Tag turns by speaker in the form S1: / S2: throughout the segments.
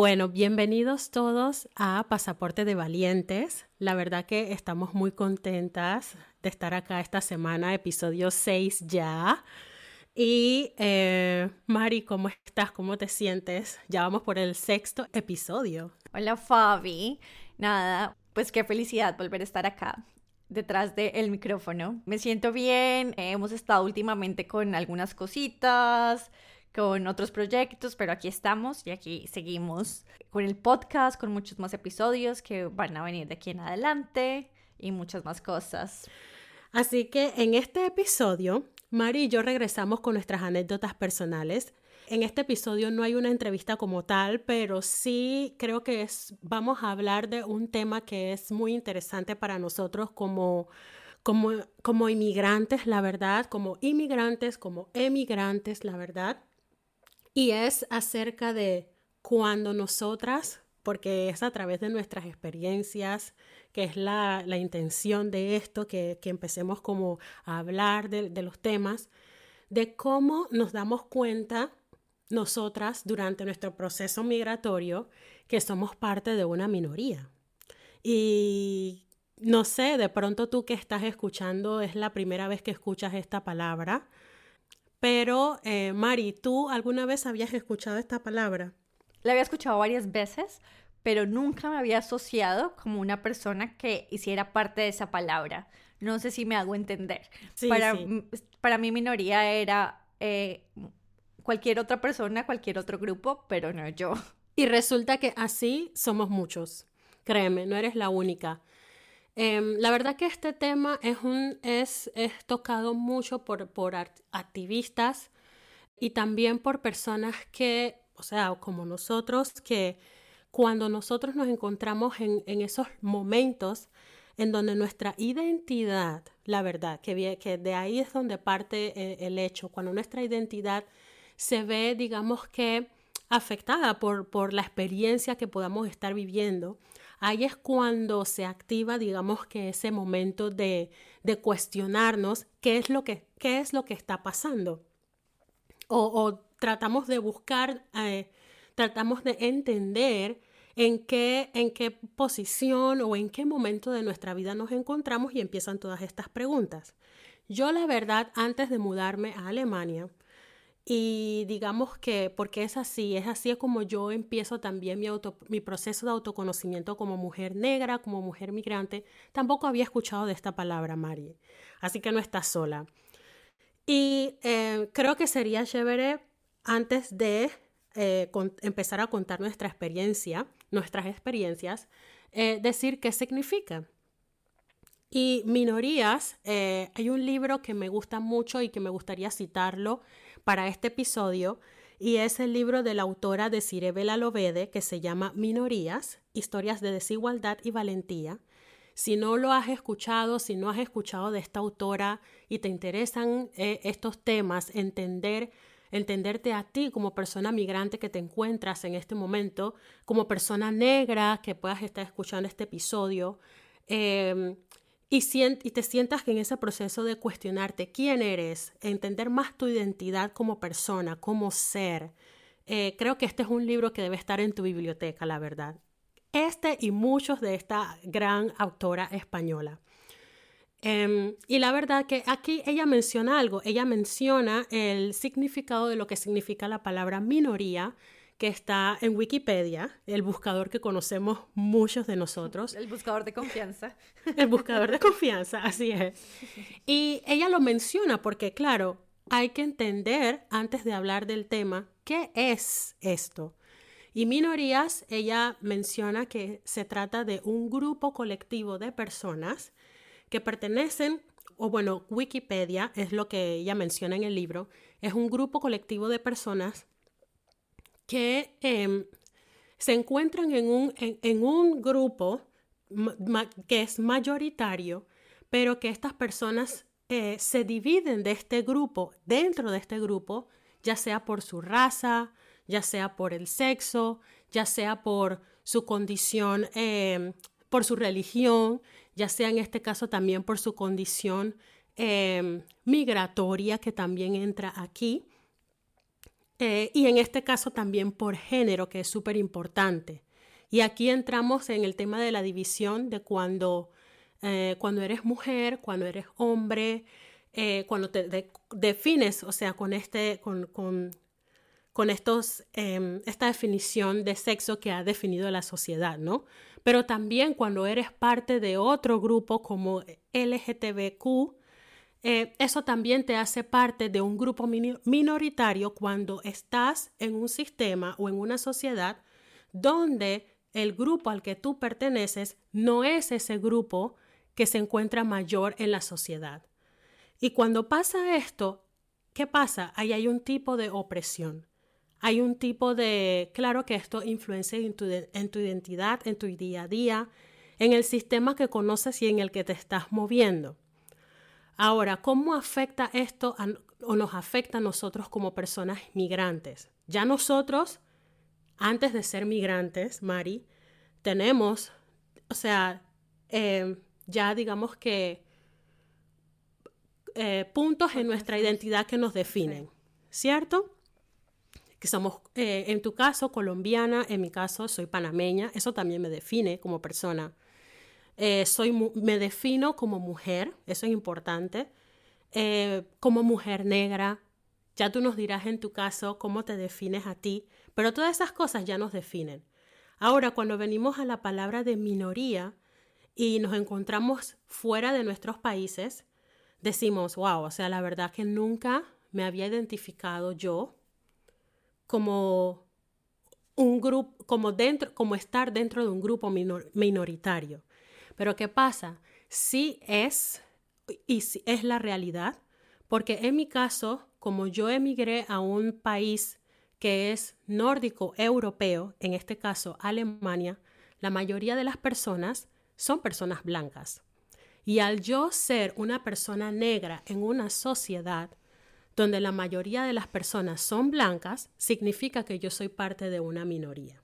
S1: Bueno, bienvenidos todos a Pasaporte de Valientes. La verdad que estamos muy contentas de estar acá esta semana, episodio 6 ya. Y eh, Mari, ¿cómo estás? ¿Cómo te sientes? Ya vamos por el sexto episodio.
S2: Hola Fabi. Nada, pues qué felicidad volver a estar acá detrás del micrófono. Me siento bien, hemos estado últimamente con algunas cositas, con otros proyectos, pero aquí estamos y aquí seguimos con el podcast, con muchos más episodios que van a venir de aquí en adelante y muchas más cosas.
S1: Así que en este episodio, Mari y yo regresamos con nuestras anécdotas personales. En este episodio no hay una entrevista como tal, pero sí creo que es, vamos a hablar de un tema que es muy interesante para nosotros como, como, como inmigrantes, la verdad, como inmigrantes, como emigrantes, la verdad. Y es acerca de cuando nosotras, porque es a través de nuestras experiencias, que es la, la intención de esto, que, que, empecemos como a hablar de, de los temas, de cómo nos damos cuenta nosotras durante nuestro proceso migratorio que somos parte de una minoría. Y no sé, de pronto tú que estás escuchando es la primera vez que escuchas esta palabra, pero eh, Mari, ¿tú alguna vez habías escuchado esta palabra?
S2: La había escuchado varias veces, pero nunca me había asociado como una persona que hiciera parte de esa palabra. No sé si me hago entender.
S1: Sí,
S2: para,
S1: sí.
S2: para mi minoría era eh, cualquier otra persona, cualquier otro grupo, pero no yo.
S1: Y resulta que así somos muchos. Créeme, no eres la única. Eh, la verdad que este tema es, un, es, es tocado mucho por, por activistas y también por personas que, o sea, como nosotros, que cuando nosotros nos encontramos en, en esos momentos en donde nuestra identidad, la verdad, que, que de ahí es donde parte el, el hecho, cuando nuestra identidad se ve, digamos que, afectada por, por la experiencia que podamos estar viviendo, ahí es cuando se activa, digamos que ese momento de, de cuestionarnos qué es lo que, qué es lo que está pasando. O, o tratamos de buscar, eh, tratamos de entender en qué, en qué posición o en qué momento de nuestra vida nos encontramos y empiezan todas estas preguntas. Yo la verdad, antes de mudarme a Alemania, y digamos que, porque es así, es así como yo empiezo también mi, proceso de autoconocimiento como mujer negra, como mujer migrante. Tampoco había escuchado de esta palabra, Mari. Así que no estás sola. Y eh, creo que sería chévere antes de eh, empezar a contar nuestra experiencia, nuestras experiencias, eh, decir qué significa. Y minorías, hay un libro que me gusta mucho y que me gustaría citarlo para este episodio, y es el libro de la autora de Cirebela Lovede que se llama Minorías, historias de desigualdad y valentía. Si no lo has escuchado, si no has escuchado de esta autora y te interesan eh, estos temas, entender entenderte a ti como persona migrante que te encuentras en este momento, como persona negra que puedas estar escuchando este episodio, eh, y, te sientas en ese proceso de cuestionarte quién eres, entender más tu identidad como persona, como ser. Eh, creo que este es un libro que debe estar en tu biblioteca, la verdad. Este y muchos de esta gran autora española. Um, y la verdad que aquí ella menciona algo, ella menciona el significado de lo que significa la palabra minoría que está en Wikipedia, el buscador que conocemos muchos de nosotros.
S2: El buscador de confianza.
S1: El buscador de confianza, así es. Y ella lo menciona porque, claro, hay que entender antes de hablar del tema qué es esto. Y minorías, ella menciona que se trata de un grupo colectivo de personas que pertenecen, o bueno, Wikipedia es lo que ella menciona en el libro, es un grupo colectivo de personas que eh, se encuentran en un, en, un grupo que es mayoritario, pero que estas personas eh, se dividen de este grupo, dentro de este grupo, ya sea por su raza, ya sea por el sexo, ya sea por su condición, eh, por su religión, ya sea en este caso también por su condición eh, migratoria que también entra aquí. Eh, y en este caso también por género, que es súper importante. Y aquí entramos en el tema de la división de cuando, eh, cuando eres mujer, cuando eres hombre, eh, cuando te defines, o sea, con, este, con, con, con estos, em, esta definición de sexo que ha definido la sociedad, ¿no? Pero también cuando eres parte de otro grupo como LGTBQ, eh, eso también te hace parte de un grupo minoritario cuando estás en un sistema o en una sociedad donde el grupo al que tú perteneces no es ese grupo que se encuentra mayor en la sociedad. Y cuando pasa esto, ¿qué pasa? Ahí hay un tipo de opresión. Hay un tipo de, claro que esto influencia en tu, en tu identidad, en tu día a día, en el sistema que conoces y en el que te estás moviendo. Ahora, ¿cómo afecta esto o nos afecta a nosotros como personas migrantes? Ya nosotros, antes de ser migrantes, Mari, tenemos, o sea, eh, ya digamos que eh, puntos en nuestra identidad que nos definen, ¿cierto? Que somos, eh, en tu caso, colombiana, en mi caso, soy panameña, eso también me define como persona. Eh, soy, me defino como mujer, eso es importante, eh, como mujer negra. Ya tú nos dirás en tu caso cómo te defines a ti, pero todas esas cosas ya nos definen. Ahora, cuando venimos a la palabra de minoría y nos encontramos fuera de nuestros países, decimos, wow, o sea, la verdad que nunca me había identificado yo como un grupo, como dentro, como estar dentro de un grupo minoritario. Pero ¿qué pasa? Sí es, y es la realidad, porque en mi caso, como yo emigré a un país que es nórdico europeo, en este caso Alemania, la mayoría de las personas son personas blancas. Y al yo ser una persona negra en una sociedad donde la mayoría de las personas son blancas, significa que yo soy parte de una minoría.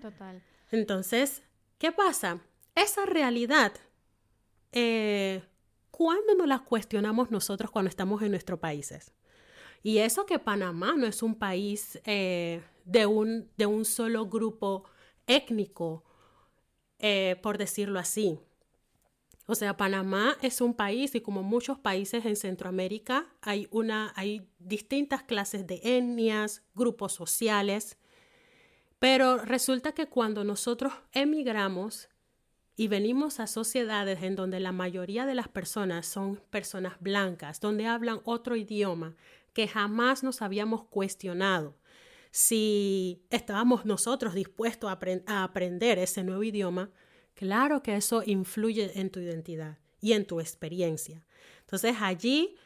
S2: Total.
S1: Entonces, ¿qué pasa? Esa realidad, eh, ¿cuándo nos la cuestionamos nosotros cuando estamos en nuestros países? Y eso que Panamá no es un país eh, de, un, de, un, solo grupo étnico, eh, por decirlo así. O sea, Panamá es un país y como muchos países en Centroamérica hay, una, hay distintas clases de etnias, grupos sociales, pero resulta que cuando nosotros emigramos, y venimos a sociedades en donde la mayoría de las personas son personas blancas, donde hablan otro idioma que jamás nos habíamos cuestionado si estábamos nosotros dispuestos a, aprender ese nuevo idioma, claro que eso influye en tu identidad y en tu experiencia. Entonces allí,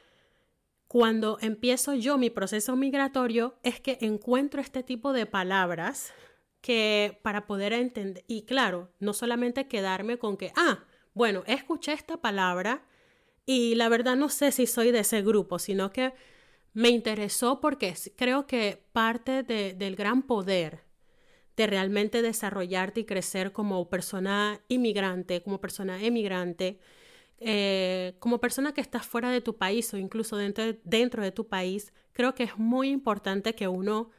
S1: cuando empiezo yo mi proceso migratorio, es que encuentro este tipo de palabras que para poder entender, y claro, no solamente quedarme con que, ah, bueno, escuché esta palabra y la verdad no sé si soy de ese grupo, sino que me interesó porque creo que parte del gran poder de realmente desarrollarte y crecer como persona inmigrante, como persona emigrante, eh, como persona que estás fuera de tu país o incluso dentro dentro de tu país, creo que es muy importante que uno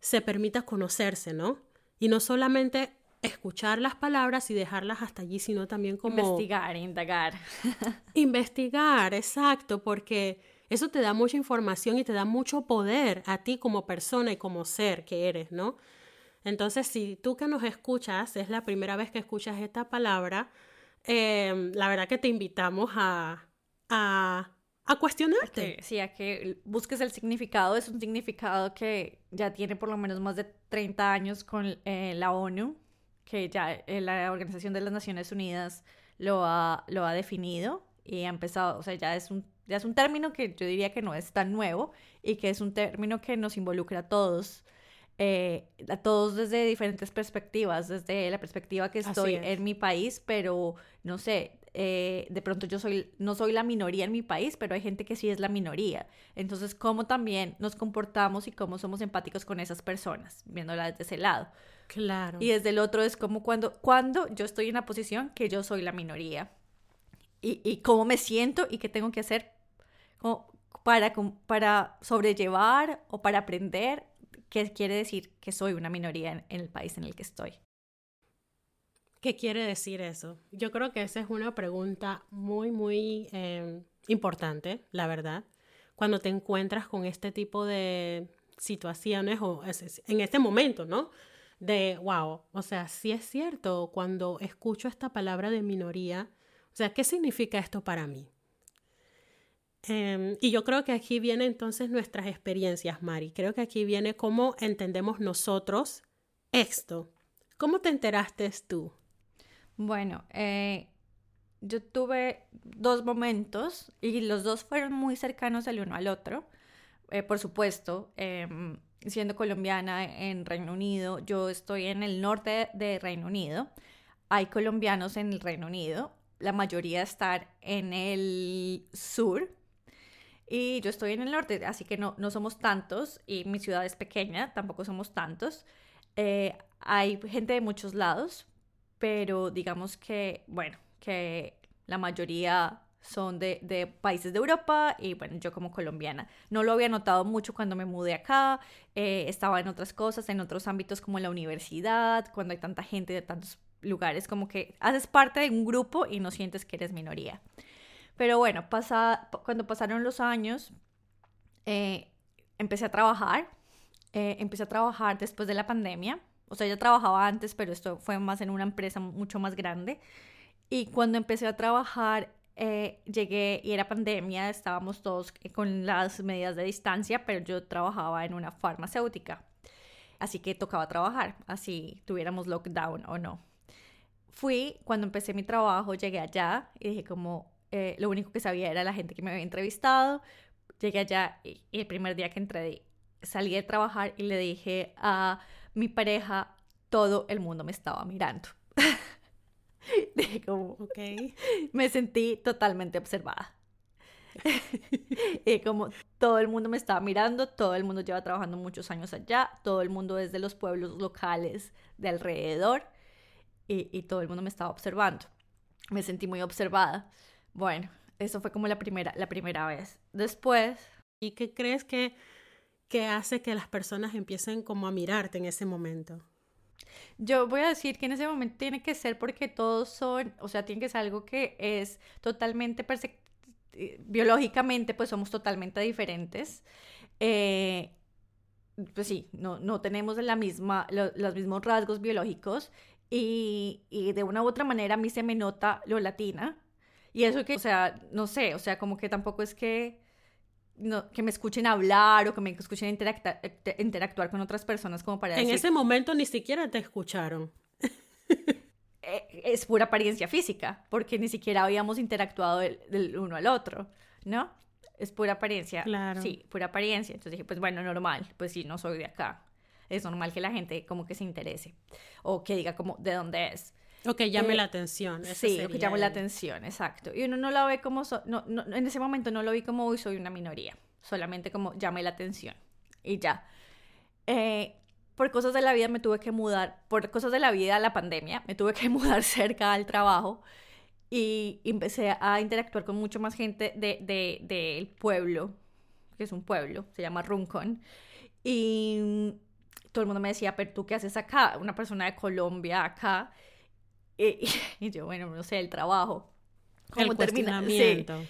S1: se permita conocerse, ¿no? Y no solamente escuchar las palabras y dejarlas hasta allí, sino también como...
S2: Investigar, indagar.
S1: investigar, exacto, porque eso te da mucha información y te da mucho poder a ti como persona y como ser que eres, ¿no? Entonces, si tú que nos escuchas, es la primera vez que escuchas esta palabra, em, la verdad que te invitamos a, a a cuestionarte.
S2: sí, a que busques el significado. Es un significado que ya tiene por lo menos más de 30 años con eh, la ONU, que ya eh, la Organización de las Naciones Unidas lo ha, lo ha definido y ha empezado, o sea, ya es, un, ya es un término que yo diría que no es tan nuevo y que es un término que nos involucra a todos. Eh, a todos desde diferentes perspectivas, desde la perspectiva que estoy en mi país, pero no sé, eh, de pronto yo soy, no soy la minoría en mi país, pero hay gente que sí es la minoría. Entonces, ¿cómo también nos comportamos y cómo somos empáticos con esas personas, viéndola desde ese lado?
S1: Claro.
S2: Y desde el otro es como cuando, cuando yo estoy en la posición que yo soy la minoría. Y, y cómo me siento y qué tengo que hacer. para, para sobrellevar o para aprender qué quiere decir que soy una minoría en, el país en el que estoy.
S1: ¿Qué quiere decir eso? Yo creo que esa es una pregunta muy, muy em, importante, la verdad, cuando te encuentras con este tipo de situaciones o en este momento, ¿no? De, wow, o sea, sí es cierto, cuando escucho esta palabra de minoría, o sea, ¿qué significa esto para mí? Em, y yo creo que aquí vienen entonces nuestras experiencias, Mari. Creo que aquí viene cómo entendemos nosotros esto. ¿Cómo te enteraste tú?
S2: Bueno, eh, yo tuve dos momentos y los dos fueron muy cercanos el uno al otro. Eh, por supuesto, em, siendo colombiana en Reino Unido, yo estoy en el norte de Reino Unido. Hay colombianos en el Reino Unido, la mayoría están en el sur, y yo estoy en el norte, así que no, no somos tantos y mi ciudad es pequeña, tampoco somos tantos. Eh, hay gente de muchos lados, pero digamos que, bueno, que la mayoría son de, países de Europa y bueno, yo como colombiana. No lo había notado mucho cuando me mudé acá, eh, estaba en otras cosas, en otros ámbitos como la universidad, cuando hay tanta gente de tantos lugares, como que haces parte de un grupo y no sientes que eres minoría. Pero bueno, pasa, cuando pasaron los años, eh, empecé a trabajar. Eh, empecé a trabajar después de la pandemia. O sea, ya trabajaba antes, pero esto fue más en una empresa mucho más grande. Y cuando empecé a trabajar, eh, llegué y era pandemia, estábamos todos con las medidas de distancia, pero yo trabajaba en una farmacéutica. Así que tocaba trabajar, así tuviéramos lockdown o no. Fui, cuando empecé mi trabajo, llegué allá y dije como, eh, lo único que sabía era la gente que me había entrevistado. Llegué allá y, el primer día que entré salí de trabajar y le dije a mi pareja, todo el mundo me estaba mirando. dije como, ok. Me sentí totalmente observada. y como todo el mundo me estaba mirando, todo el mundo lleva trabajando muchos años allá, todo el mundo es de los pueblos locales de alrededor y, y todo el mundo me estaba observando. Me sentí muy observada. Bueno, eso fue como la primera, la primera vez. Después...
S1: ¿Y qué crees que, que hace que las personas empiecen como a mirarte en ese momento?
S2: Yo voy a decir que en ese momento tiene que ser porque todos son, o sea, tiene que ser algo que es totalmente eh, biológicamente, pues somos totalmente diferentes. Eh, pues sí, no, no tenemos la misma, los mismos rasgos biológicos y, y, de una u otra manera a mí se me nota lo latina, y eso que, o sea, no sé, o sea, como que tampoco es que, no, que me escuchen hablar o que me escuchen interactuar con otras personas como para
S1: En ese momento ni siquiera te escucharon.
S2: Eh, es pura apariencia física, porque ni siquiera habíamos interactuado del, uno al otro, ¿no? Es pura apariencia. Claro. Sí, pura apariencia. Entonces dije, pues bueno, normal, pues sí, no soy de acá. Es normal que la gente como que se interese o que diga como de dónde es.
S1: O que llame eh, la atención.
S2: Sí, o que llame la atención, exacto. Y uno no lo ve como, no, no, en ese momento no lo vi como, hoy soy una minoría, solamente como llame la atención y ya. Eh, por cosas de la vida me tuve que mudar, por cosas de la vida, la pandemia, me tuve que mudar cerca al trabajo y empecé a interactuar con mucho más gente del de, de, pueblo, que es un pueblo, se llama Runcon. Y todo el mundo me decía, pero tú qué haces acá, una persona de Colombia acá. Y, yo, bueno, no sé, el trabajo.
S1: el cuestionamiento.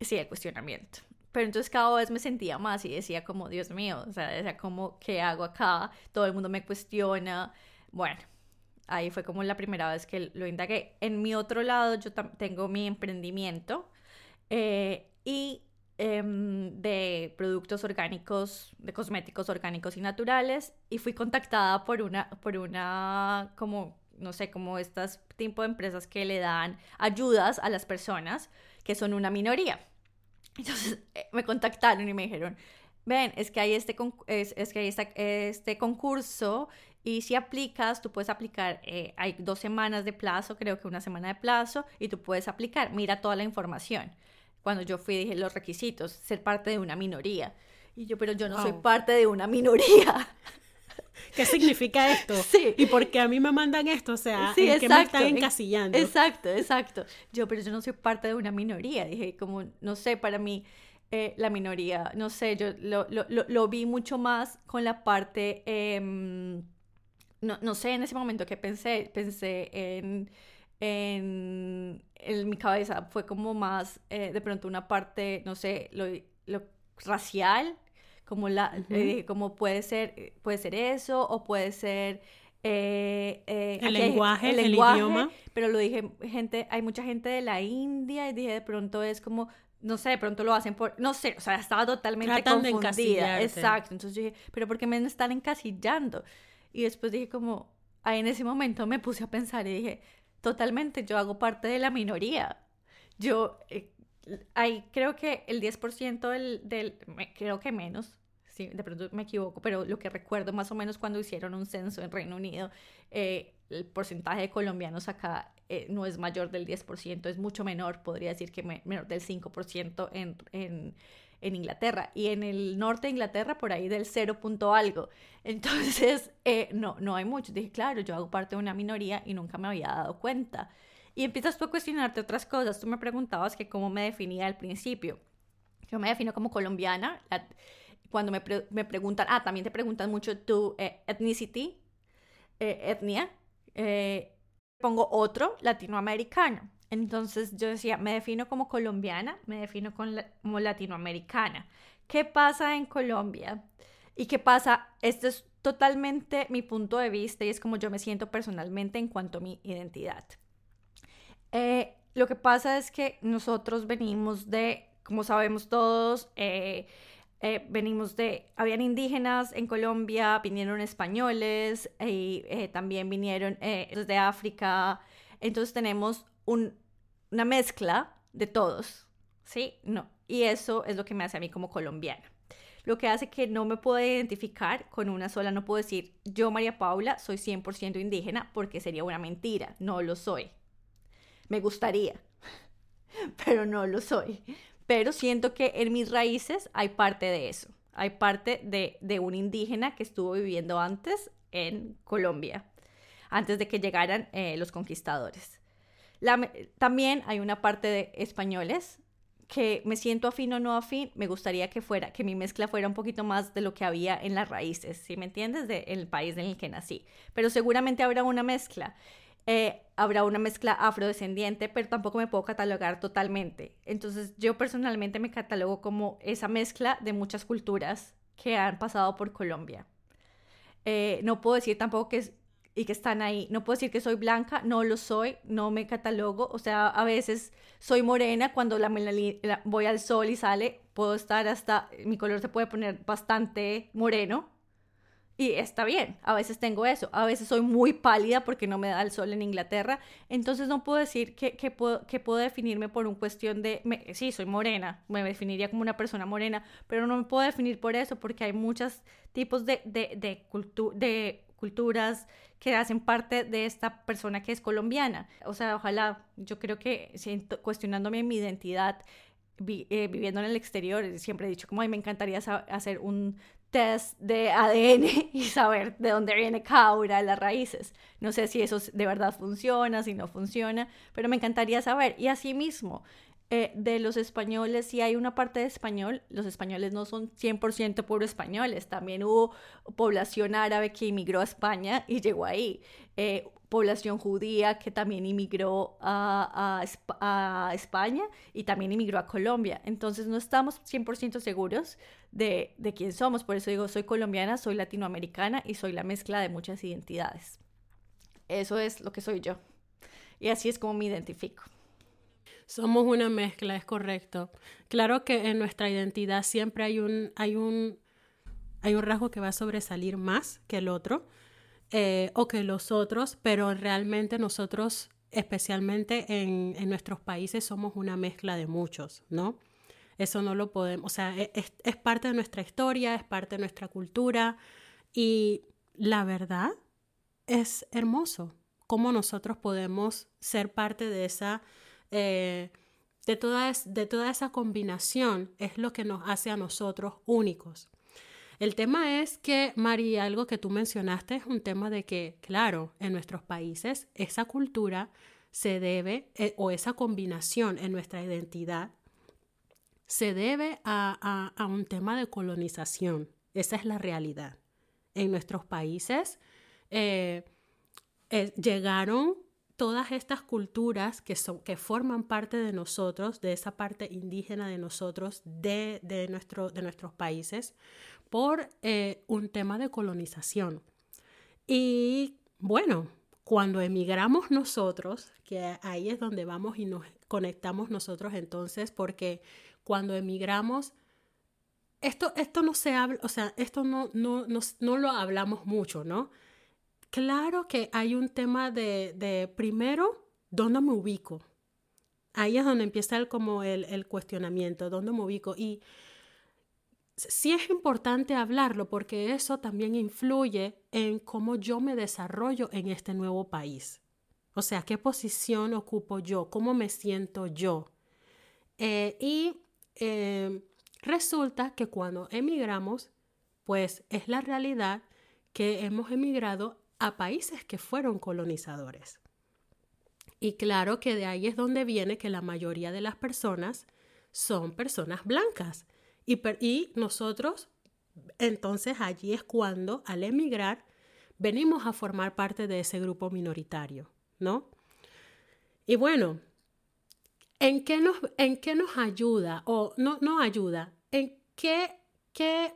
S2: Sí, el cuestionamiento. Pero entonces cada vez me sentía más y decía como, Dios mío, o sea, decía como, ¿qué hago acá? Todo el mundo me cuestiona. Bueno, ahí fue como la primera vez que lo indagué. En mi otro lado, yo tengo mi emprendimiento eh, y em, de productos orgánicos, de cosméticos orgánicos y naturales, y fui contactada por una, por una como no sé, como estas tipo de empresas que le dan ayudas a las personas que son una minoría. Entonces eh, me contactaron y me dijeron, ven, es que hay este, es, que hay este concurso y si aplicas, tú puedes aplicar, eh, hay dos semanas de plazo, creo que una semana de plazo, y tú puedes aplicar, mira toda la información. Cuando yo fui dije los requisitos, ser parte de una minoría. Y yo, pero yo no soy parte de una minoría.
S1: ¿Qué significa esto? Sí. ¿Y por qué a mí me mandan esto? O sea, sí, ¿en qué me están encasillando?
S2: Exacto, exacto. Yo, pero yo no soy parte de una minoría. Dije, como, no sé, para mí eh, la minoría. No sé, yo lo, lo, lo, vi mucho más con la parte, em, no, no, sé en ese momento que pensé, pensé en, en, en mi cabeza, fue como más eh, de pronto una parte, no sé, lo, lo racial, como, la, eh, como puede, ser, puede ser eso o puede ser...
S1: el lenguaje, el, idioma.
S2: Pero lo dije, gente, hay mucha gente de la India y dije, de pronto es como no sé, de pronto lo hacen por, no sé, o sea, estaba totalmente confundida. Exacto, entonces yo dije, pero ¿por qué me están encasillando? Y después dije como, ahí en ese momento me puse a pensar y dije, totalmente, yo hago parte de la minoría. Yo, eh, ahí creo que el 10% del, del, creo que menos, sí, de pronto me equivoco, pero lo que recuerdo más o menos cuando hicieron un censo en Reino Unido, eh, el porcentaje de colombianos acá eh, no es mayor del 10%, es mucho menor, podría decir que menor del 5% en, en, en, Inglaterra. Y en el norte de Inglaterra, por ahí del 0 punto algo. Entonces, eh, no, no hay mucho. Dije, claro, yo hago parte de una minoría y nunca me había dado cuenta. Y empiezas tú a cuestionarte otras cosas. Tú me preguntabas que cómo me definía al principio. Yo me defino como colombiana. Cuando me, me, preguntan, ah, también te preguntan mucho tu eh, ethnicity, etnia eh, pongo otro latinoamericano. Entonces yo decía, me defino como colombiana, me defino como latinoamericana. ¿Qué pasa en Colombia? ¿Y qué pasa? Este es totalmente mi punto de vista y es como yo me siento personalmente en cuanto a mi identidad. Eh, lo que pasa es que nosotros venimos de, como sabemos todos, eh, eh, venimos de, habían indígenas en Colombia, vinieron españoles y eh, también vinieron eh, de África. Entonces tenemos una mezcla de todos, ¿sí? No. Y eso es lo que me hace a mí como colombiana. Lo que hace que no me pueda identificar con una sola, no puedo decir, yo María Paula soy 100% indígena porque sería una mentira, no lo soy. Me gustaría, pero no lo soy pero siento que en mis raíces hay parte de eso. Hay parte de, de un indígena que estuvo viviendo antes en Colombia, antes de que llegaran eh, los conquistadores. también hay una parte de españoles que me siento afín o no afín, me gustaría que fuera, que mi mezcla fuera un poquito más de lo que había en las raíces, ¿sí me entiendes? Del país en el que nací. Pero seguramente habrá una mezcla. Eh, habrá una mezcla afrodescendiente, pero tampoco me puedo catalogar totalmente. Entonces yo personalmente me catalogo como esa mezcla de muchas culturas que han pasado por Colombia. Eh, no puedo decir tampoco que y que están ahí. No puedo decir que soy blanca, no lo soy, no me catalogo. O sea, a veces soy morena cuando voy al sol y sale, puedo estar hasta, mi color se puede poner bastante moreno, y está bien, a veces tengo eso, a veces soy muy pálida porque no me da el sol en Inglaterra, entonces no puedo decir que, que, puedo, que puedo definirme por un cuestión de, sí, soy morena, me definiría como una persona morena, pero no me puedo definir por eso porque hay muchos tipos de, de, de, de culturas que hacen parte de esta persona que es colombiana. O sea, ojalá, yo creo que siento, cuestionándome mi identidad, eh, viviendo en el exterior, siempre he dicho como, ay, me encantaría hacer un test de ADN y saber de dónde viene cada una de las raíces. No sé si eso de verdad funciona, si no funciona, pero me encantaría saber. Y asimismo, eh, de los españoles, si hay una parte de español, los españoles no son 100% puro españoles, también hubo población árabe que inmigró a España y llegó ahí. Eh, población judía que también inmigró a, a, España y también inmigró a Colombia. Entonces no estamos 100% seguros de, de quién somos. Por eso digo, soy colombiana, soy latinoamericana y soy la mezcla de muchas identidades. Eso es lo que soy yo. Y así es como me identifico.
S1: Somos una mezcla, es correcto. Claro que en nuestra identidad siempre hay un, hay un, hay un rasgo que va a sobresalir más que el otro eh, o que los otros, pero realmente nosotros, especialmente en, en, nuestros países, somos una mezcla de muchos, ¿no? Eso no lo podemos, o sea, e, es, parte de nuestra historia, es parte de nuestra cultura y la verdad es hermoso cómo nosotros podemos ser parte de esa... Eh, de toda, de toda esa combinación es lo que nos hace a nosotros únicos. El tema es que, Mari, algo que tú mencionaste es un tema de que, claro, en nuestros países esa cultura se debe, eh, o esa combinación en nuestra identidad, se debe a, un tema de colonización. Esa es la realidad. En nuestros países eh, eh, llegaron todas estas culturas que, son, que forman parte de nosotros, de esa parte indígena de nosotros, de, de, nuestro, de nuestros países, por eh, un tema de colonización. Y bueno, cuando emigramos nosotros, que ahí es donde vamos y nos conectamos nosotros entonces, porque cuando emigramos, esto, esto no se habla, o sea, esto no, no, no, no lo hablamos mucho, ¿no? Claro que hay un tema de, primero, ¿dónde me ubico? Ahí es donde empieza el, como el, cuestionamiento, ¿dónde me ubico? Y sí es importante hablarlo porque eso también influye en cómo yo me desarrollo en este nuevo país. O sea, qué posición ocupo yo, cómo me siento yo. Eh, y eh, resulta que cuando emigramos, pues es la realidad que hemos emigrado a países que fueron colonizadores. Y claro que de ahí es donde viene que la mayoría de las personas son personas blancas. Y, y nosotros, entonces allí es cuando al emigrar venimos a formar parte de ese grupo minoritario, ¿no? Y bueno, ¿en qué nos, en qué nos ayuda o no, no ayuda? ¿En qué, qué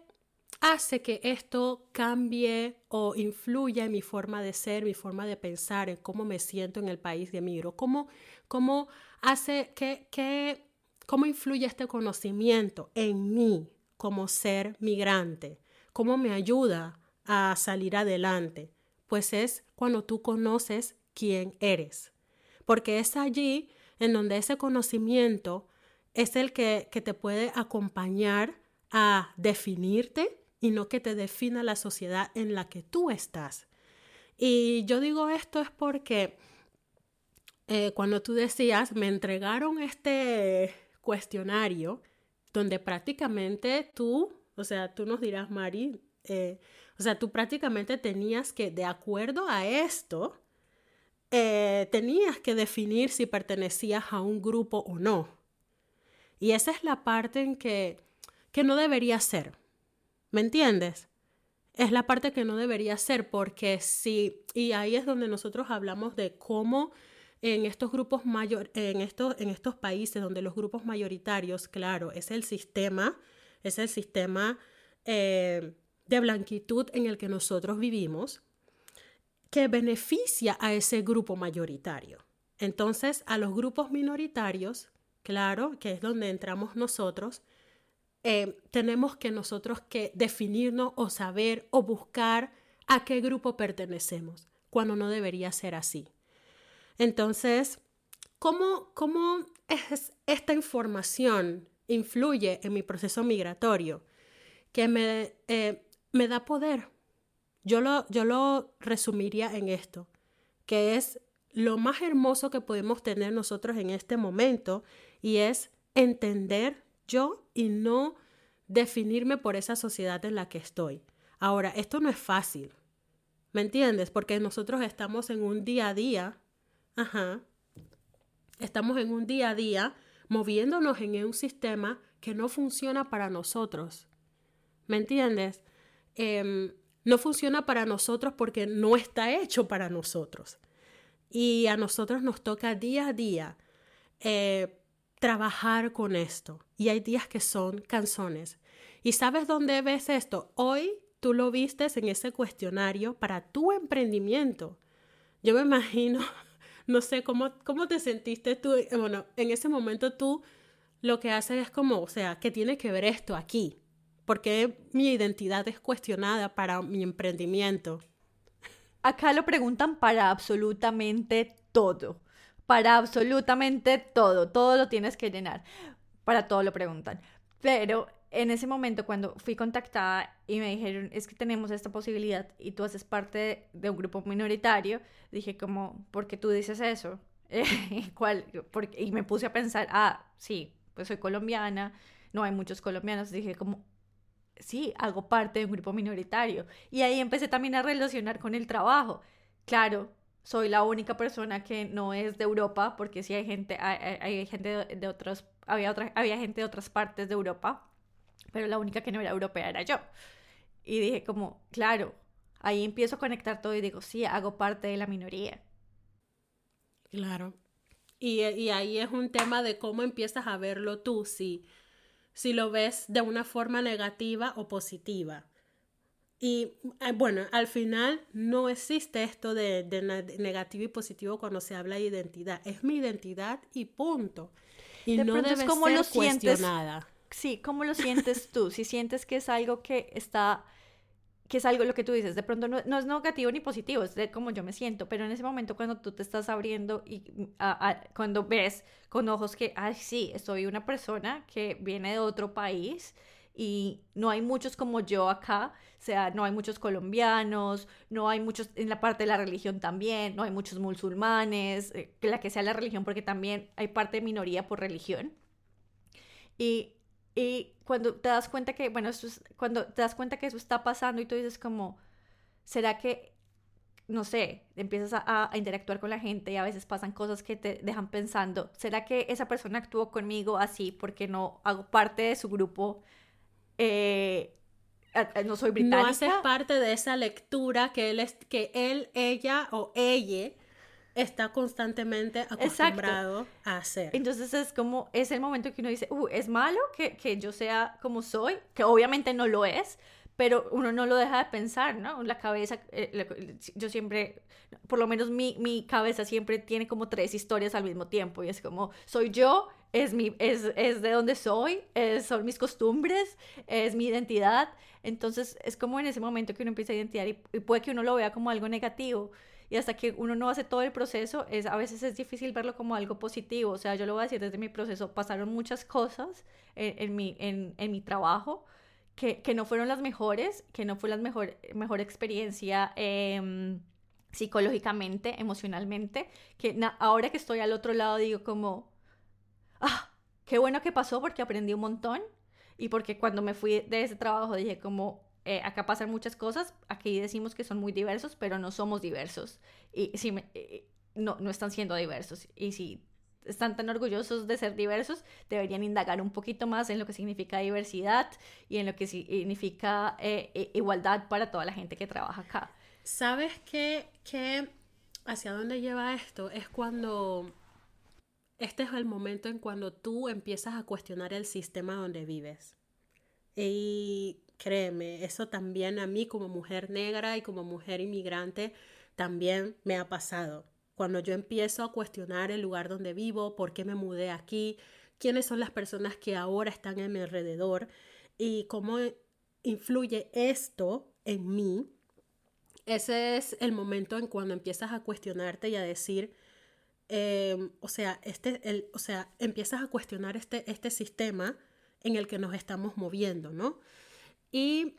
S1: hace que esto cambie o influya en mi forma de ser, mi forma de pensar, en cómo me siento en el país de emigro? ¿Cómo, cómo hace que, que, cómo influye este conocimiento en mí como ser migrante? ¿Cómo me ayuda a salir adelante? Pues es cuando tú conoces quién eres, porque es allí en donde ese conocimiento es el que, que te puede acompañar a definirte y no que te defina la sociedad en la que tú estás. Y yo digo esto es porque eh, cuando tú decías, me entregaron este cuestionario donde prácticamente tú, o sea, tú nos dirás, Mari, eh, o sea, tú prácticamente tenías que, de acuerdo a esto, eh, tenías que definir si pertenecías a un grupo o no. Y esa es la parte en que, que no debería ser. ¿Me entiendes? Es la parte que no debería ser porque sí, y ahí es donde nosotros hablamos de cómo en estos grupos mayor, en estos, en estos países donde los grupos mayoritarios, claro, es el sistema, es el sistema eh, de blanquitud en el que nosotros vivimos, que beneficia a ese grupo mayoritario. Entonces, a los grupos minoritarios, claro, que es donde entramos nosotros, eh, tenemos que nosotros que definirnos o saber o buscar a qué grupo pertenecemos, cuando no debería ser así. Entonces, ¿cómo, cómo es esta información influye en mi proceso migratorio? Que me, eh, me da poder. Yo lo, yo lo resumiría en esto, que es lo más hermoso que podemos tener nosotros en este momento y es entender yo y no definirme por esa sociedad en la que estoy. Ahora, esto no es fácil, ¿me entiendes? Porque nosotros estamos en un día a día, ajá, estamos en un día a día moviéndonos en un sistema que no funciona para nosotros, ¿me entiendes? Em, no funciona para nosotros porque no está hecho para nosotros. Y a nosotros nos toca día a día eh, trabajar con esto. Y hay días que son canzones. ¿Y sabes dónde ves esto? Hoy tú lo vistes en ese cuestionario para tu emprendimiento. Yo me imagino, no sé cómo, cómo te sentiste tú. Bueno, en ese momento tú lo que haces es como, o sea, ¿qué tiene que ver esto aquí? Porque mi identidad es cuestionada para mi emprendimiento.
S2: Acá lo preguntan para absolutamente todo para absolutamente todo, todo lo tienes que llenar, para todo lo preguntan. Pero en ese momento cuando fui contactada y me dijeron, es que tenemos esta posibilidad y tú haces parte de un grupo minoritario, dije como, ¿por qué tú dices eso? ¿Cuál? Y me puse a pensar, ah, sí, pues soy colombiana, no hay muchos colombianos, dije como, sí, hago parte de un grupo minoritario. Y ahí empecé también a relacionar con el trabajo. Claro, soy la única persona que no es de Europa, porque sí hay gente, hay, gente de, otros había, otra, había gente de otras partes de Europa, pero la única que no era europea era yo. Y dije como, claro, ahí empiezo a conectar todo y digo, sí, hago parte de la minoría.
S1: Claro. Y, y ahí es un tema de cómo empiezas a verlo tú, si, si lo ves de una forma negativa o positiva. Y eh, bueno, al final no existe esto de, negativo y positivo cuando se habla de identidad. Es mi identidad y punto. Y no debe ser lo cuestionada.
S2: sí, ¿cómo lo sientes tú? Si sientes que es algo que está que es algo lo que tú dices, de pronto no, es negativo ni positivo, es de cómo yo me siento, pero en ese momento cuando tú te estás abriendo y cuando ves con ojos que, ay, sí, soy una persona que viene de otro país y no hay muchos como yo acá, o sea, no hay muchos colombianos, no hay muchos en la parte de la religión también, no hay muchos musulmanes, eh, la que sea la religión, porque también hay parte de minoría por religión. Y, y cuando te das cuenta que, bueno, cuando te das cuenta que eso está pasando y tú dices como, ¿será que no sé, empiezas a, a, interactuar con la gente y a veces pasan cosas que te dejan pensando, ¿será que esa persona actuó conmigo así porque no hago parte de su grupo eh, no soy británica.
S1: No haces parte de esa lectura que él, es, que él ella o ella está constantemente acostumbrado a hacer.
S2: Entonces es como, es el momento que uno dice, uh, es malo que, que yo sea como soy, que obviamente no lo es, pero uno no lo deja de pensar, ¿no? La cabeza, eh, yo siempre, por lo menos mi, mi, cabeza siempre tiene como tres historias al mismo tiempo y es como, soy yo, es, mi, es, es de donde soy, es, son mis costumbres, es mi identidad, entonces es como en ese momento que uno empieza a identificar y, y, puede que uno lo vea como algo negativo y hasta que uno no hace todo el proceso, es, a veces es difícil verlo como algo positivo, o sea, yo lo voy a decir desde mi proceso, pasaron muchas cosas en, en mi, en, en mi trabajo, que, que, no fueron las mejores, que no fue la mejor, mejor experiencia eh, psicológicamente, emocionalmente, que ahora que estoy al otro lado digo como, ah, qué bueno que pasó porque aprendí un montón y porque cuando me fui de ese trabajo dije como, eh, acá pasan muchas cosas, aquí decimos que son muy diversos, pero no somos diversos y si me, eh, no, no están siendo diversos y si están tan orgullosos de ser diversos, deberían indagar un poquito más en lo que significa diversidad y en lo que significa eh, igualdad para toda la gente que trabaja acá.
S1: ¿Sabes qué, qué, hacia dónde lleva esto? Es cuando, este es el momento en cuando tú empiezas a cuestionar el sistema donde vives. Y créeme, eso también a mí como mujer negra y como mujer inmigrante también me ha pasado cuando yo empiezo a cuestionar el lugar donde vivo, por qué me mudé aquí, quiénes son las personas que ahora están en mi alrededor y cómo influye esto en mí, ese es el momento en cuando empiezas a cuestionarte y a decir, em, o sea, este, el, o sea, empiezas a cuestionar este, este sistema en el que nos estamos moviendo, ¿no? Y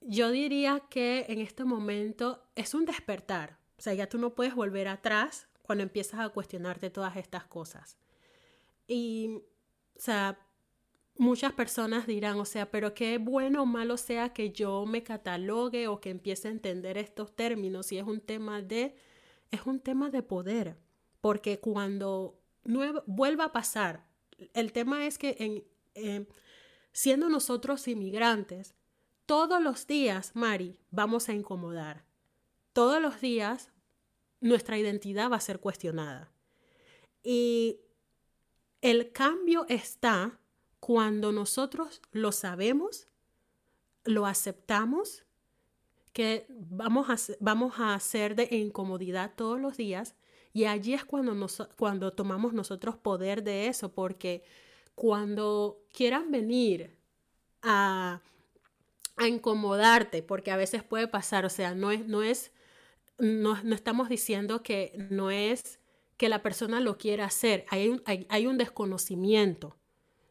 S1: yo diría que en este momento es un despertar, o sea, ya tú no puedes volver atrás cuando empiezas a cuestionarte todas estas cosas. Y, o sea, muchas personas dirán, o sea, pero qué bueno o malo sea que yo me catalogue o que empiece a entender estos términos y es un tema de, es un tema de poder, porque cuando vuelva a pasar, el tema es que en, eh, siendo nosotros inmigrantes, todos los días, Mari, vamos a incomodar. Todos los días nuestra identidad va a ser cuestionada. Y el cambio está cuando nosotros lo sabemos, lo aceptamos, que vamos a, vamos a hacer de incomodidad todos los días, y allí es cuando, nos, cuando tomamos nosotros poder de eso, porque cuando quieran venir a, a incomodarte, porque a veces puede pasar, o sea, no es, no es no, estamos diciendo que no es que la persona lo quiera hacer, hay un, hay, un desconocimiento.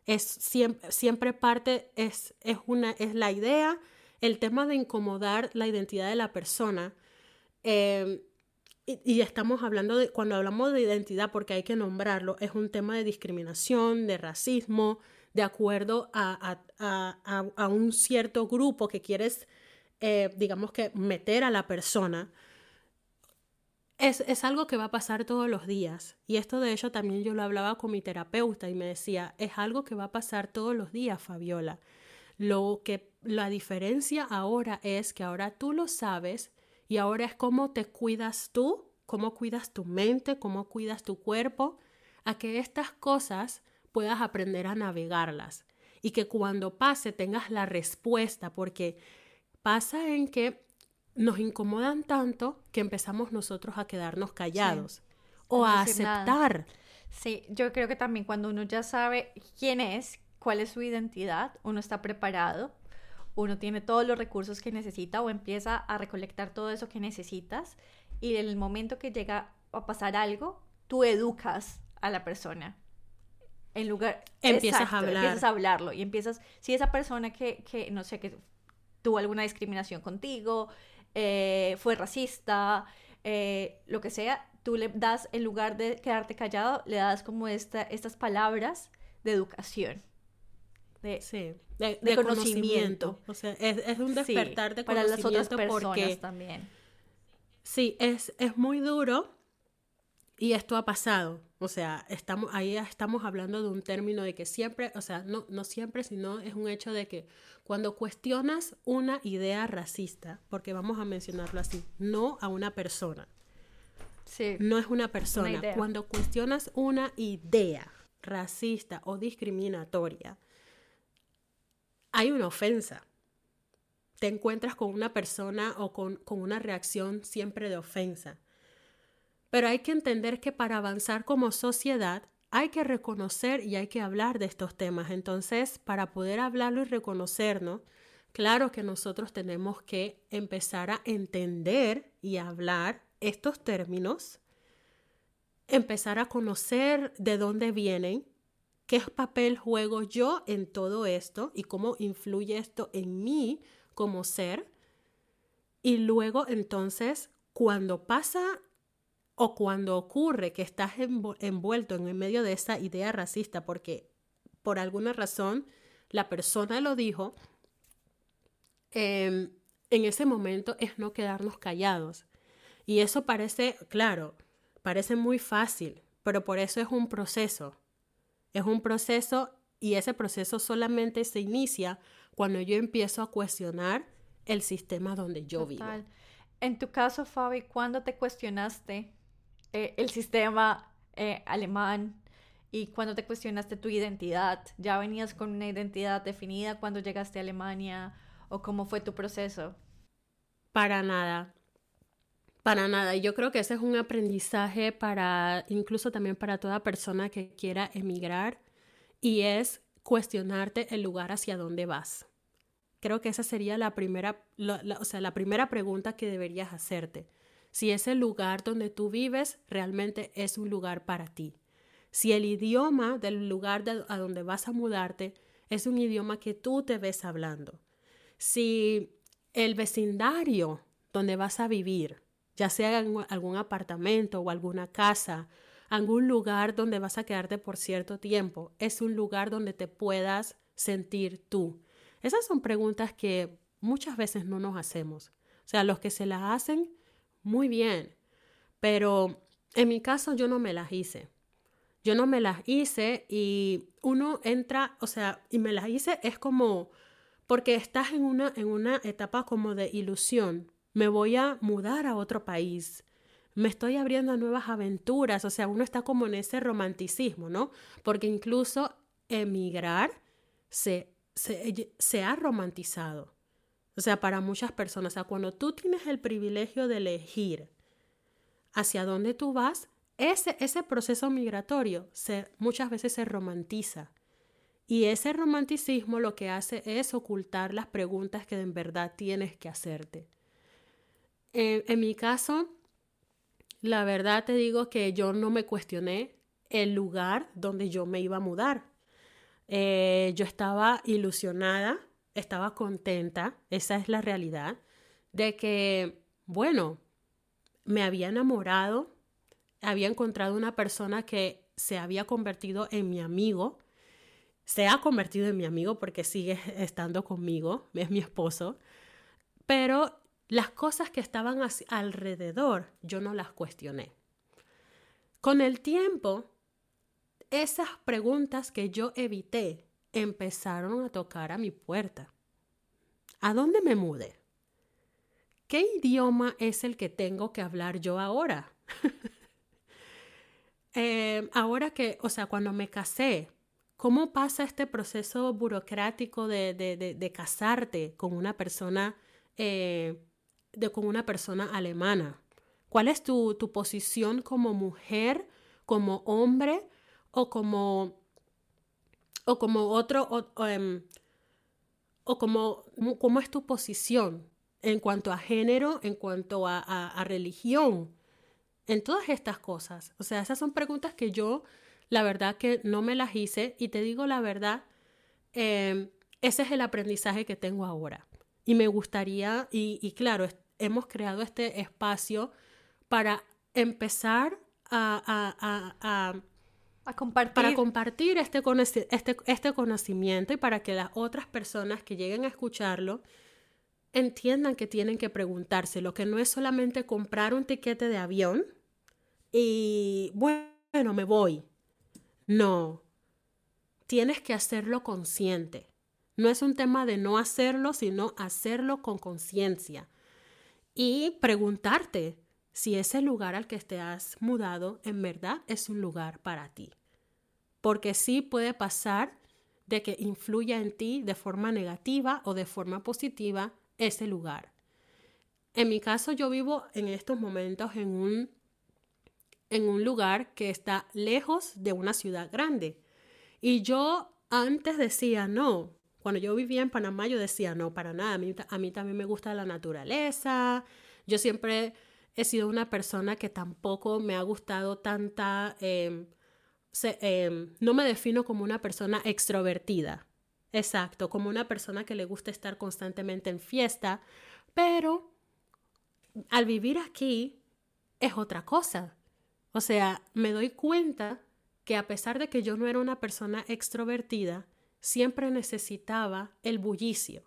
S1: Es siempre, siempre parte, es, es, una, es la idea, el tema de incomodar la identidad de la persona. Em, y, estamos hablando de, cuando hablamos de identidad, porque hay que nombrarlo, es un tema de discriminación, de racismo, de acuerdo a, a, un cierto grupo que quieres, eh, digamos que, meter a la persona es, es, algo que va a pasar todos los días. Y esto de hecho también yo lo hablaba con mi terapeuta y me decía, es algo que va a pasar todos los días, Fabiola. Lo que la diferencia ahora es que ahora tú lo sabes y ahora es cómo te cuidas tú, cómo cuidas tu mente, cómo cuidas tu cuerpo, a que estas cosas puedas aprender a navegarlas y que cuando pase tengas la respuesta, porque pasa en que nos incomodan tanto que empezamos nosotros a quedarnos callados o a aceptar.
S2: Sí, yo creo que también cuando uno ya sabe quién es, cuál es su identidad, uno está preparado, uno tiene todos los recursos que necesita o empieza a recolectar todo eso que necesitas y en el momento que llega a pasar algo, tú educas a la persona. En lugar...
S1: Empiezas a hablar.
S2: Empiezas a hablarlo y empiezas... Si esa persona que, que no sé, que tuvo alguna discriminación contigo, eh, fue racista, eh, lo que sea, tú le das, en lugar de quedarte callado, le das como esta, estas palabras de educación. De,
S1: sí, de, conocimiento. O sea, es, un despertar de conocimiento para las otras personas
S2: también.
S1: Sí, es, es muy duro y esto ha pasado. O sea, estamos, ahí estamos hablando de un término de que siempre, o sea, no, no siempre, sino es un hecho de que cuando cuestionas una idea racista, porque vamos a mencionarlo así, no a una persona.
S2: Sí.
S1: No es una persona. cuando cuestionas una idea racista o discriminatoria, hay una ofensa. Te encuentras con una persona o con, con una reacción siempre de ofensa. Pero hay que entender que para avanzar como sociedad hay que reconocer y hay que hablar de estos temas. Entonces, para poder hablarlo y reconocernos, claro que nosotros tenemos que empezar a entender y hablar estos términos, empezar a conocer de dónde vienen, qué papel juego yo en todo esto y cómo influye esto en mí como ser. Y luego entonces, cuando pasa o cuando ocurre que estás envuelto en medio de esa idea racista porque por alguna razón la persona lo dijo, em, en ese momento es no quedarnos callados. Y eso parece, claro, parece muy fácil, pero por eso es un proceso. Es un proceso y ese proceso solamente se inicia cuando yo empiezo a cuestionar el sistema donde yo vivo.
S2: En tu caso, Fabi, ¿cuándo te cuestionaste eh, el sistema eh, alemán y cuando te cuestionaste tu identidad, ¿ya venías con una identidad definida cuando llegaste a Alemania o cómo fue tu proceso?
S1: Para nada, para nada. Yo creo que ese es un aprendizaje para, incluso también para toda persona que quiera emigrar y es cuestionarte el lugar hacia dónde vas. Creo que esa sería la primera, o sea, la primera pregunta que deberías hacerte si ese lugar donde tú vives realmente es un lugar para ti. Si el idioma del lugar a donde vas a mudarte es un idioma que tú te ves hablando. Si el vecindario donde vas a vivir, ya sea en algún apartamento o alguna casa, algún lugar donde vas a quedarte por cierto tiempo, es un lugar donde te puedas sentir tú. Esas son preguntas que muchas veces no nos hacemos. O sea, los que se las hacen muy bien, pero en mi caso yo no me las hice. Yo no me las hice y uno entra, o sea, y me las hice es como porque estás en una, en una etapa como de ilusión. Me voy a mudar a otro país. Me estoy abriendo a nuevas aventuras. O sea, uno está como en ese romanticismo, ¿no? Porque incluso emigrar se, se, se ha romantizado. O sea, para muchas personas, o sea, cuando tú tienes el privilegio de elegir hacia dónde tú vas, ese, ese proceso migratorio se, muchas veces se romantiza. Y ese romanticismo lo que hace es ocultar las preguntas que en verdad tienes que hacerte. En mi caso, la verdad te digo que yo no me cuestioné el lugar donde yo me iba a mudar. Eh, yo estaba ilusionada estaba contenta, esa es la realidad, de que, bueno, me había enamorado, había encontrado una persona que se había convertido en mi amigo, se ha convertido en mi amigo porque sigue estando conmigo, es mi esposo, pero las cosas que estaban alrededor, yo no las cuestioné. Con el tiempo, esas preguntas que yo evité empezaron a tocar a mi puerta. ¿A dónde me mudé? ¿Qué idioma es el que tengo que hablar yo ahora? Eh, ahora que, o sea, cuando me casé, ¿cómo pasa este proceso burocrático de, casarte con una persona, eh, de, con una persona alemana? ¿Cuál es tu, posición como mujer, como hombre o como, o como otro, o, em, como, cómo es tu posición en cuanto a género, en cuanto a religión? en todas estas cosas. O sea, esas son preguntas que yo, la verdad que no me las hice y te digo la verdad, em, ese es el aprendizaje que tengo ahora. Y me gustaría, y, claro, hemos creado este espacio para empezar a,
S2: compartir.
S1: Para compartir este, este, este conocimiento y para que las otras personas que lleguen a escucharlo entiendan que tienen que preguntarse, lo que no es solamente comprar un tiquete de avión y bueno, me voy. No, tienes que hacerlo consciente. No es un tema de no hacerlo, sino hacerlo con conciencia. Y preguntarte si ese lugar al que te has mudado en verdad es un lugar para ti. Porque sí puede pasar de que influya en ti de forma negativa o de forma positiva ese lugar. En mi caso, yo vivo en estos momentos en un, en un lugar que está lejos de una ciudad grande. Y yo antes decía, no, cuando yo vivía en Panamá, yo decía, no, para nada, a mí, también me gusta la naturaleza. Yo siempre he sido una persona que tampoco me ha gustado tanta... Em, em, no me defino como una persona extrovertida. Exacto, como una persona que le gusta estar constantemente en fiesta, pero al vivir aquí es otra cosa. O sea, me doy cuenta que a pesar de que yo no era una persona extrovertida, siempre necesitaba el bullicio,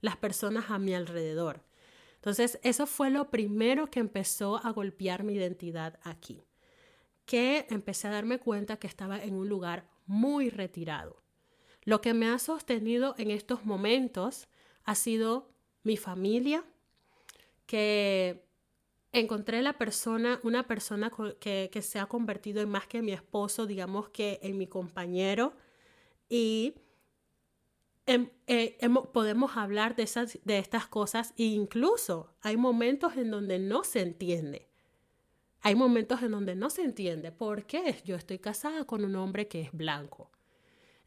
S1: las personas a mi alrededor. Entonces, eso fue lo primero que empezó a golpear mi identidad aquí, que empecé a darme cuenta que estaba en un lugar muy retirado. Lo que me ha sostenido en estos momentos ha sido mi familia, que encontré la persona, una persona que, se ha convertido en más que mi esposo, digamos que en mi compañero, y em, eh, podemos hablar de, esas, de estas cosas e incluso hay momentos en donde no se entiende. Hay momentos en donde no se entiende por qué yo estoy casada con un hombre que es blanco.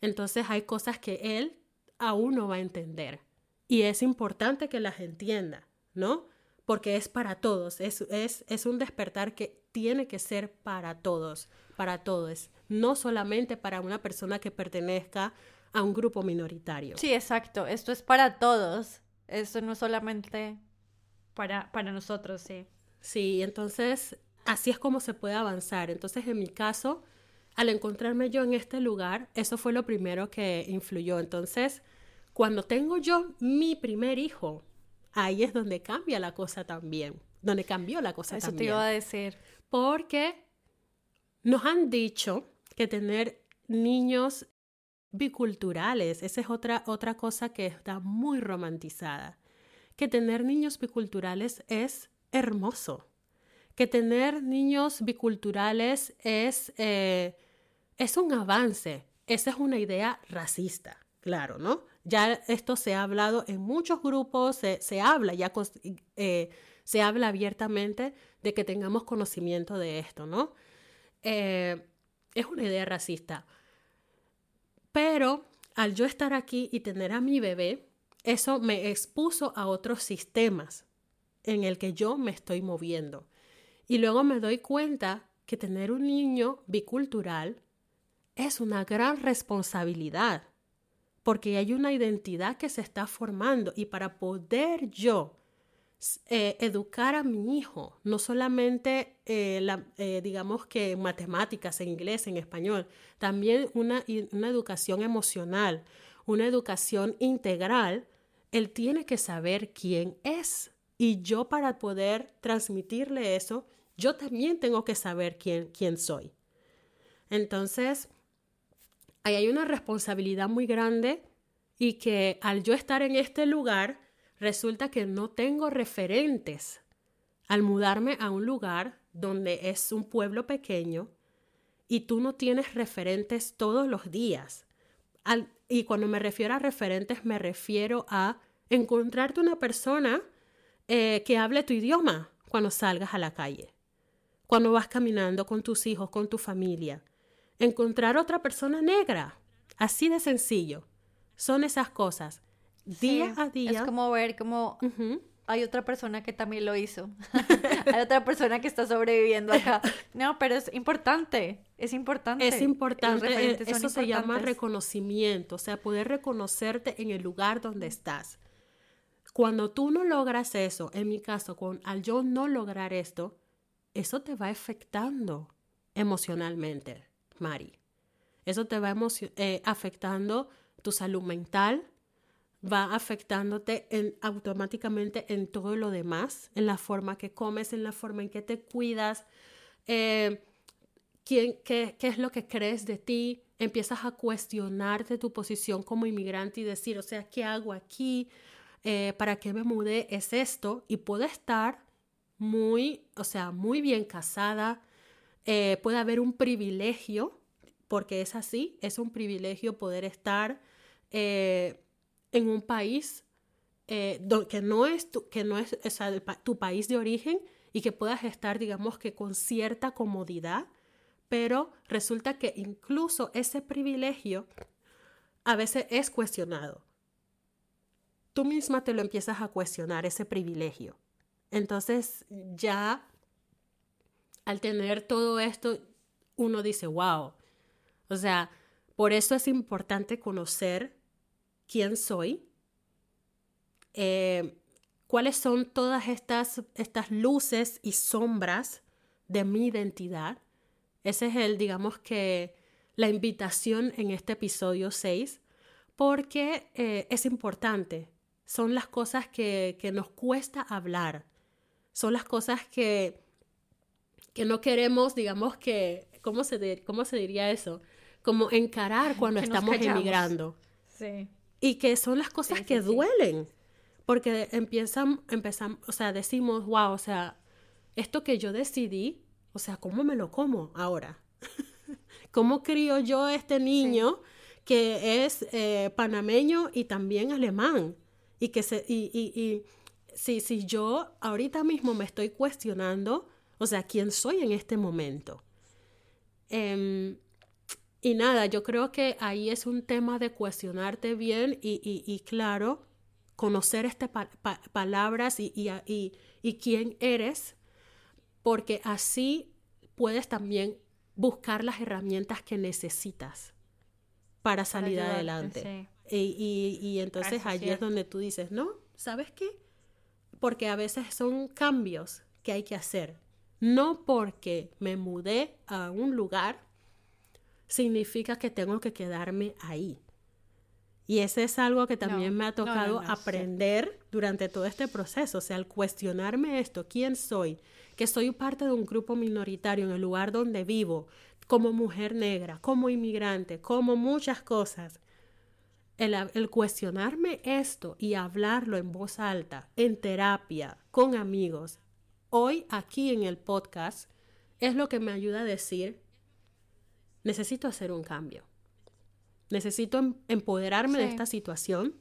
S1: Entonces hay cosas que él aún no va a entender. Y es importante que las entienda, ¿no? Porque es para todos, es, es, es un despertar que tiene que ser para todos, para todos, no solamente para una persona que pertenezca a un grupo minoritario.
S2: Sí, exacto, esto es para todos, esto no solamente para, para nosotros, sí.
S1: Sí, entonces así es como se puede avanzar. Entonces, en mi caso, al encontrarme yo en este lugar, eso fue lo primero que influyó. Entonces, cuando tengo yo mi primer hijo, ahí es donde cambia la cosa también, donde cambió la cosa también.
S2: Eso te iba a decir.
S1: Porque nos han dicho que tener niños biculturales, esa es otra, otra cosa que está muy romantizada, que tener niños biculturales es hermoso que tener niños biculturales es, eh, es un avance. Esa es una idea racista, claro, ¿no? Ya esto se ha hablado en muchos grupos, se, habla ya, eh, se habla abiertamente de que tengamos conocimiento de esto, ¿no? Eh, es una idea racista. Pero al yo estar aquí y tener a mi bebé, eso me expuso a otros sistemas en el que yo me estoy moviendo. Y luego me doy cuenta que tener un niño bicultural es una gran responsabilidad, porque hay una identidad que se está formando y para poder yo eh, educar a mi hijo, no solamente, eh, la, eh, digamos que en matemáticas, en inglés, en español, también una, una educación emocional, una educación integral, él tiene que saber quién es Y yo para poder transmitirle eso, yo también tengo que saber quién, quién soy. Entonces, ahí hay una responsabilidad muy grande y que al yo estar en este lugar, resulta que no tengo referentes. Al mudarme a un lugar donde es un pueblo pequeño y tú no tienes referentes todos los días. y cuando me refiero a referentes, me refiero a encontrarte una persona eh, que hable tu idioma cuando salgas a la calle, cuando vas caminando con tus hijos, con tu familia. Encontrar otra persona negra, así de sencillo. Son esas cosas. Día a día.
S2: Es como ver cómo hay otra persona que también lo hizo. hay otra persona que está sobreviviendo acá. No, pero es importante. Es importante.
S1: Es importante. Eso se llama reconocimiento. O sea, poder reconocerte en el lugar donde estás. Cuando tú no logras eso, en mi caso, con, al yo no lograr esto, eso te va afectando emocionalmente, Mari. Eso te va eh, afectando tu salud mental, va afectándote en, automáticamente en todo lo demás, en la forma que comes, en la forma en que te cuidas, eh, quién, qué, qué es lo que crees de ti, empiezas a cuestionarte tu posición como inmigrante y decir, o sea, ¿qué hago aquí? Eh, ¿Para qué me mudé? Es esto y puedo estar muy, o sea, muy bien casada, eh, puede haber un privilegio, porque es así, es un privilegio poder estar en un país eh, que no es, tu, que no es tu país de origen y que puedas estar, digamos que con cierta comodidad, pero resulta que incluso ese privilegio a veces es cuestionado. Tú misma te lo empiezas a cuestionar, ese privilegio. Entonces ya al tener todo esto, uno dice, wow. O sea, por eso es importante conocer quién soy, eh, cuáles son todas estas, estas luces y sombras de mi identidad. Ese es el, digamos que, la invitación en este episodio 6, porque eh, es importante. Son las cosas que, que, nos cuesta hablar. Son las cosas que, que no queremos, digamos que, ¿cómo se, cómo se diría eso? Como encarar cuando estamos emigrando. Sí y que son las cosas que duelen, porque empiezan, empezamos, o sea, decimos, wow, o sea, esto que yo decidí, o sea, ¿cómo me lo como ahora? ¿Cómo crío yo a este niño que es eh, panameño y también alemán? Y que se, y, y, y si, si yo ahorita mismo me estoy cuestionando, o sea, ¿quién soy en este momento? Eh, y nada, yo creo que ahí es un tema de cuestionarte bien y, claro, conocer estas palabras y, y, quién eres, porque así puedes también buscar las herramientas que necesitas para salir adelante. Y, entonces allí es donde tú dices, no, ¿sabes qué? Porque a veces son cambios que hay que hacer. No porque me mudé a un lugar significa que tengo que quedarme ahí. Y ese es algo que también me ha tocado aprender durante todo este proceso, o sea, al cuestionarme esto, quién soy, que soy parte de un grupo minoritario en el lugar donde vivo, como mujer negra, como inmigrante, como muchas cosas. El, el, cuestionarme esto y hablarlo en voz alta, en terapia, con amigos, hoy aquí en el podcast, es lo que me ayuda a decir, necesito hacer un cambio. Necesito em, empoderarme de esta situación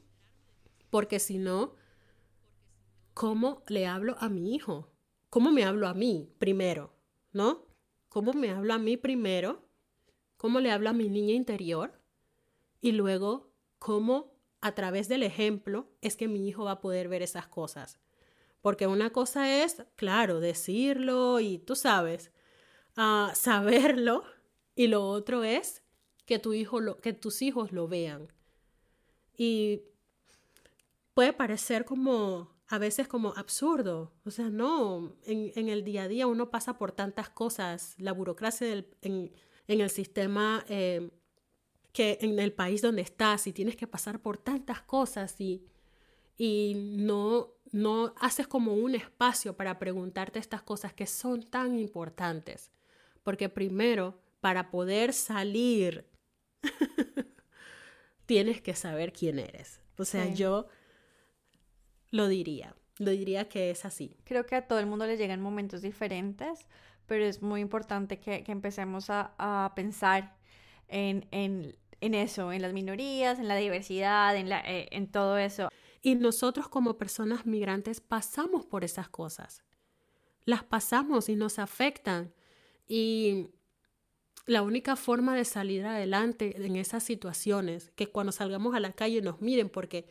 S1: porque si no, ¿cómo le hablo a mi hijo? ¿Cómo me hablo a mí primero? ¿No? ¿Cómo me hablo a mí primero? ¿Cómo le hablo a mi niña interior? Y luego, ¿cómo a través del ejemplo es que mi hijo va a poder ver esas cosas? Porque una cosa es, claro, decirlo y tú sabes, uh, saberlo, y lo otro es que, tu hijo lo, que tus hijos lo vean. Y puede parecer como a veces como absurdo. O sea, no, en, el día a día uno pasa por tantas cosas, la burocracia en, el sistema, eh, que en el país donde estás y tienes que pasar por tantas cosas y, y no, no haces como un espacio para preguntarte estas cosas que son tan importantes. Porque primero, para poder salir, tienes que saber quién eres. O sea, yo lo diría, lo diría que es así.
S2: Creo que a todo el mundo le llegan momentos diferentes, pero es muy importante que, empecemos a, pensar en, eso, en las minorías, en la diversidad, en, la, eh, en todo eso.
S1: Y nosotros como personas migrantes pasamos por esas cosas. Las pasamos y nos afectan. Y la única forma de salir adelante en esas situaciones, que cuando salgamos a la calle nos miren porque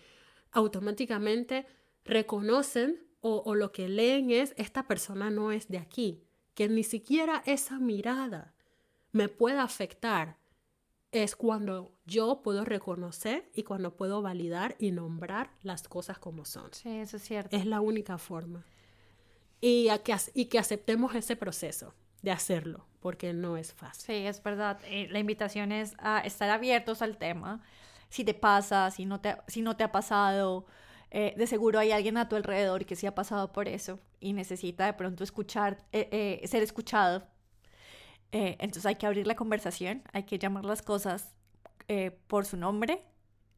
S1: automáticamente reconocen o, o, lo que leen es, esta persona no es de aquí, que ni siquiera esa mirada me pueda afectar es cuando yo puedo reconocer y cuando puedo validar y nombrar las cosas como son.
S2: Sí, eso es cierto.
S1: Es la única forma. Y, que, y que aceptemos ese proceso de hacerlo, porque no es fácil.
S2: Sí, es verdad. Eh, la invitación es a estar abiertos al tema. Si te pasa, si no te, si no te ha pasado, eh, de seguro hay alguien a tu alrededor que sí ha pasado por eso y necesita de pronto escuchar, eh, ser escuchado eh, entonces hay que abrir la conversación, hay que llamar las cosas eh, por su nombre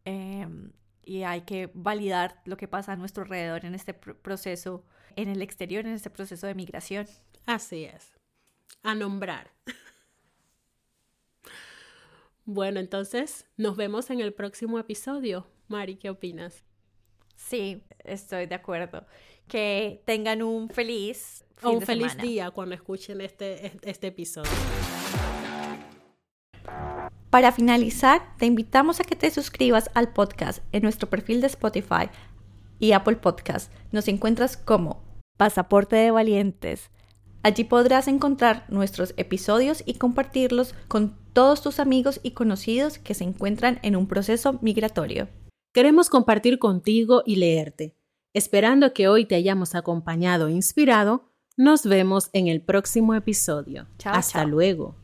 S2: em, y hay que validar lo que pasa a nuestro alrededor en este proceso, en el exterior, en este proceso de migración.
S1: Así es, a nombrar. Bueno, entonces nos vemos en el próximo episodio. Mari, ¿qué opinas?
S2: Sí, estoy de acuerdo. Que tengan un feliz
S1: o un feliz día cuando escuchen este, este episodio.
S2: Para finalizar, te invitamos a que te suscribas al podcast en nuestro perfil de Spotify y Apple Podcast. Nos encuentras como Pasaporte de Valientes. Allí podrás encontrar nuestros episodios y compartirlos con todos tus amigos y conocidos que se encuentran en un proceso migratorio.
S1: Queremos compartir contigo y leerte. Esperando que hoy te hayamos acompañado e inspirado, nos vemos en el próximo episodio. Hasta luego.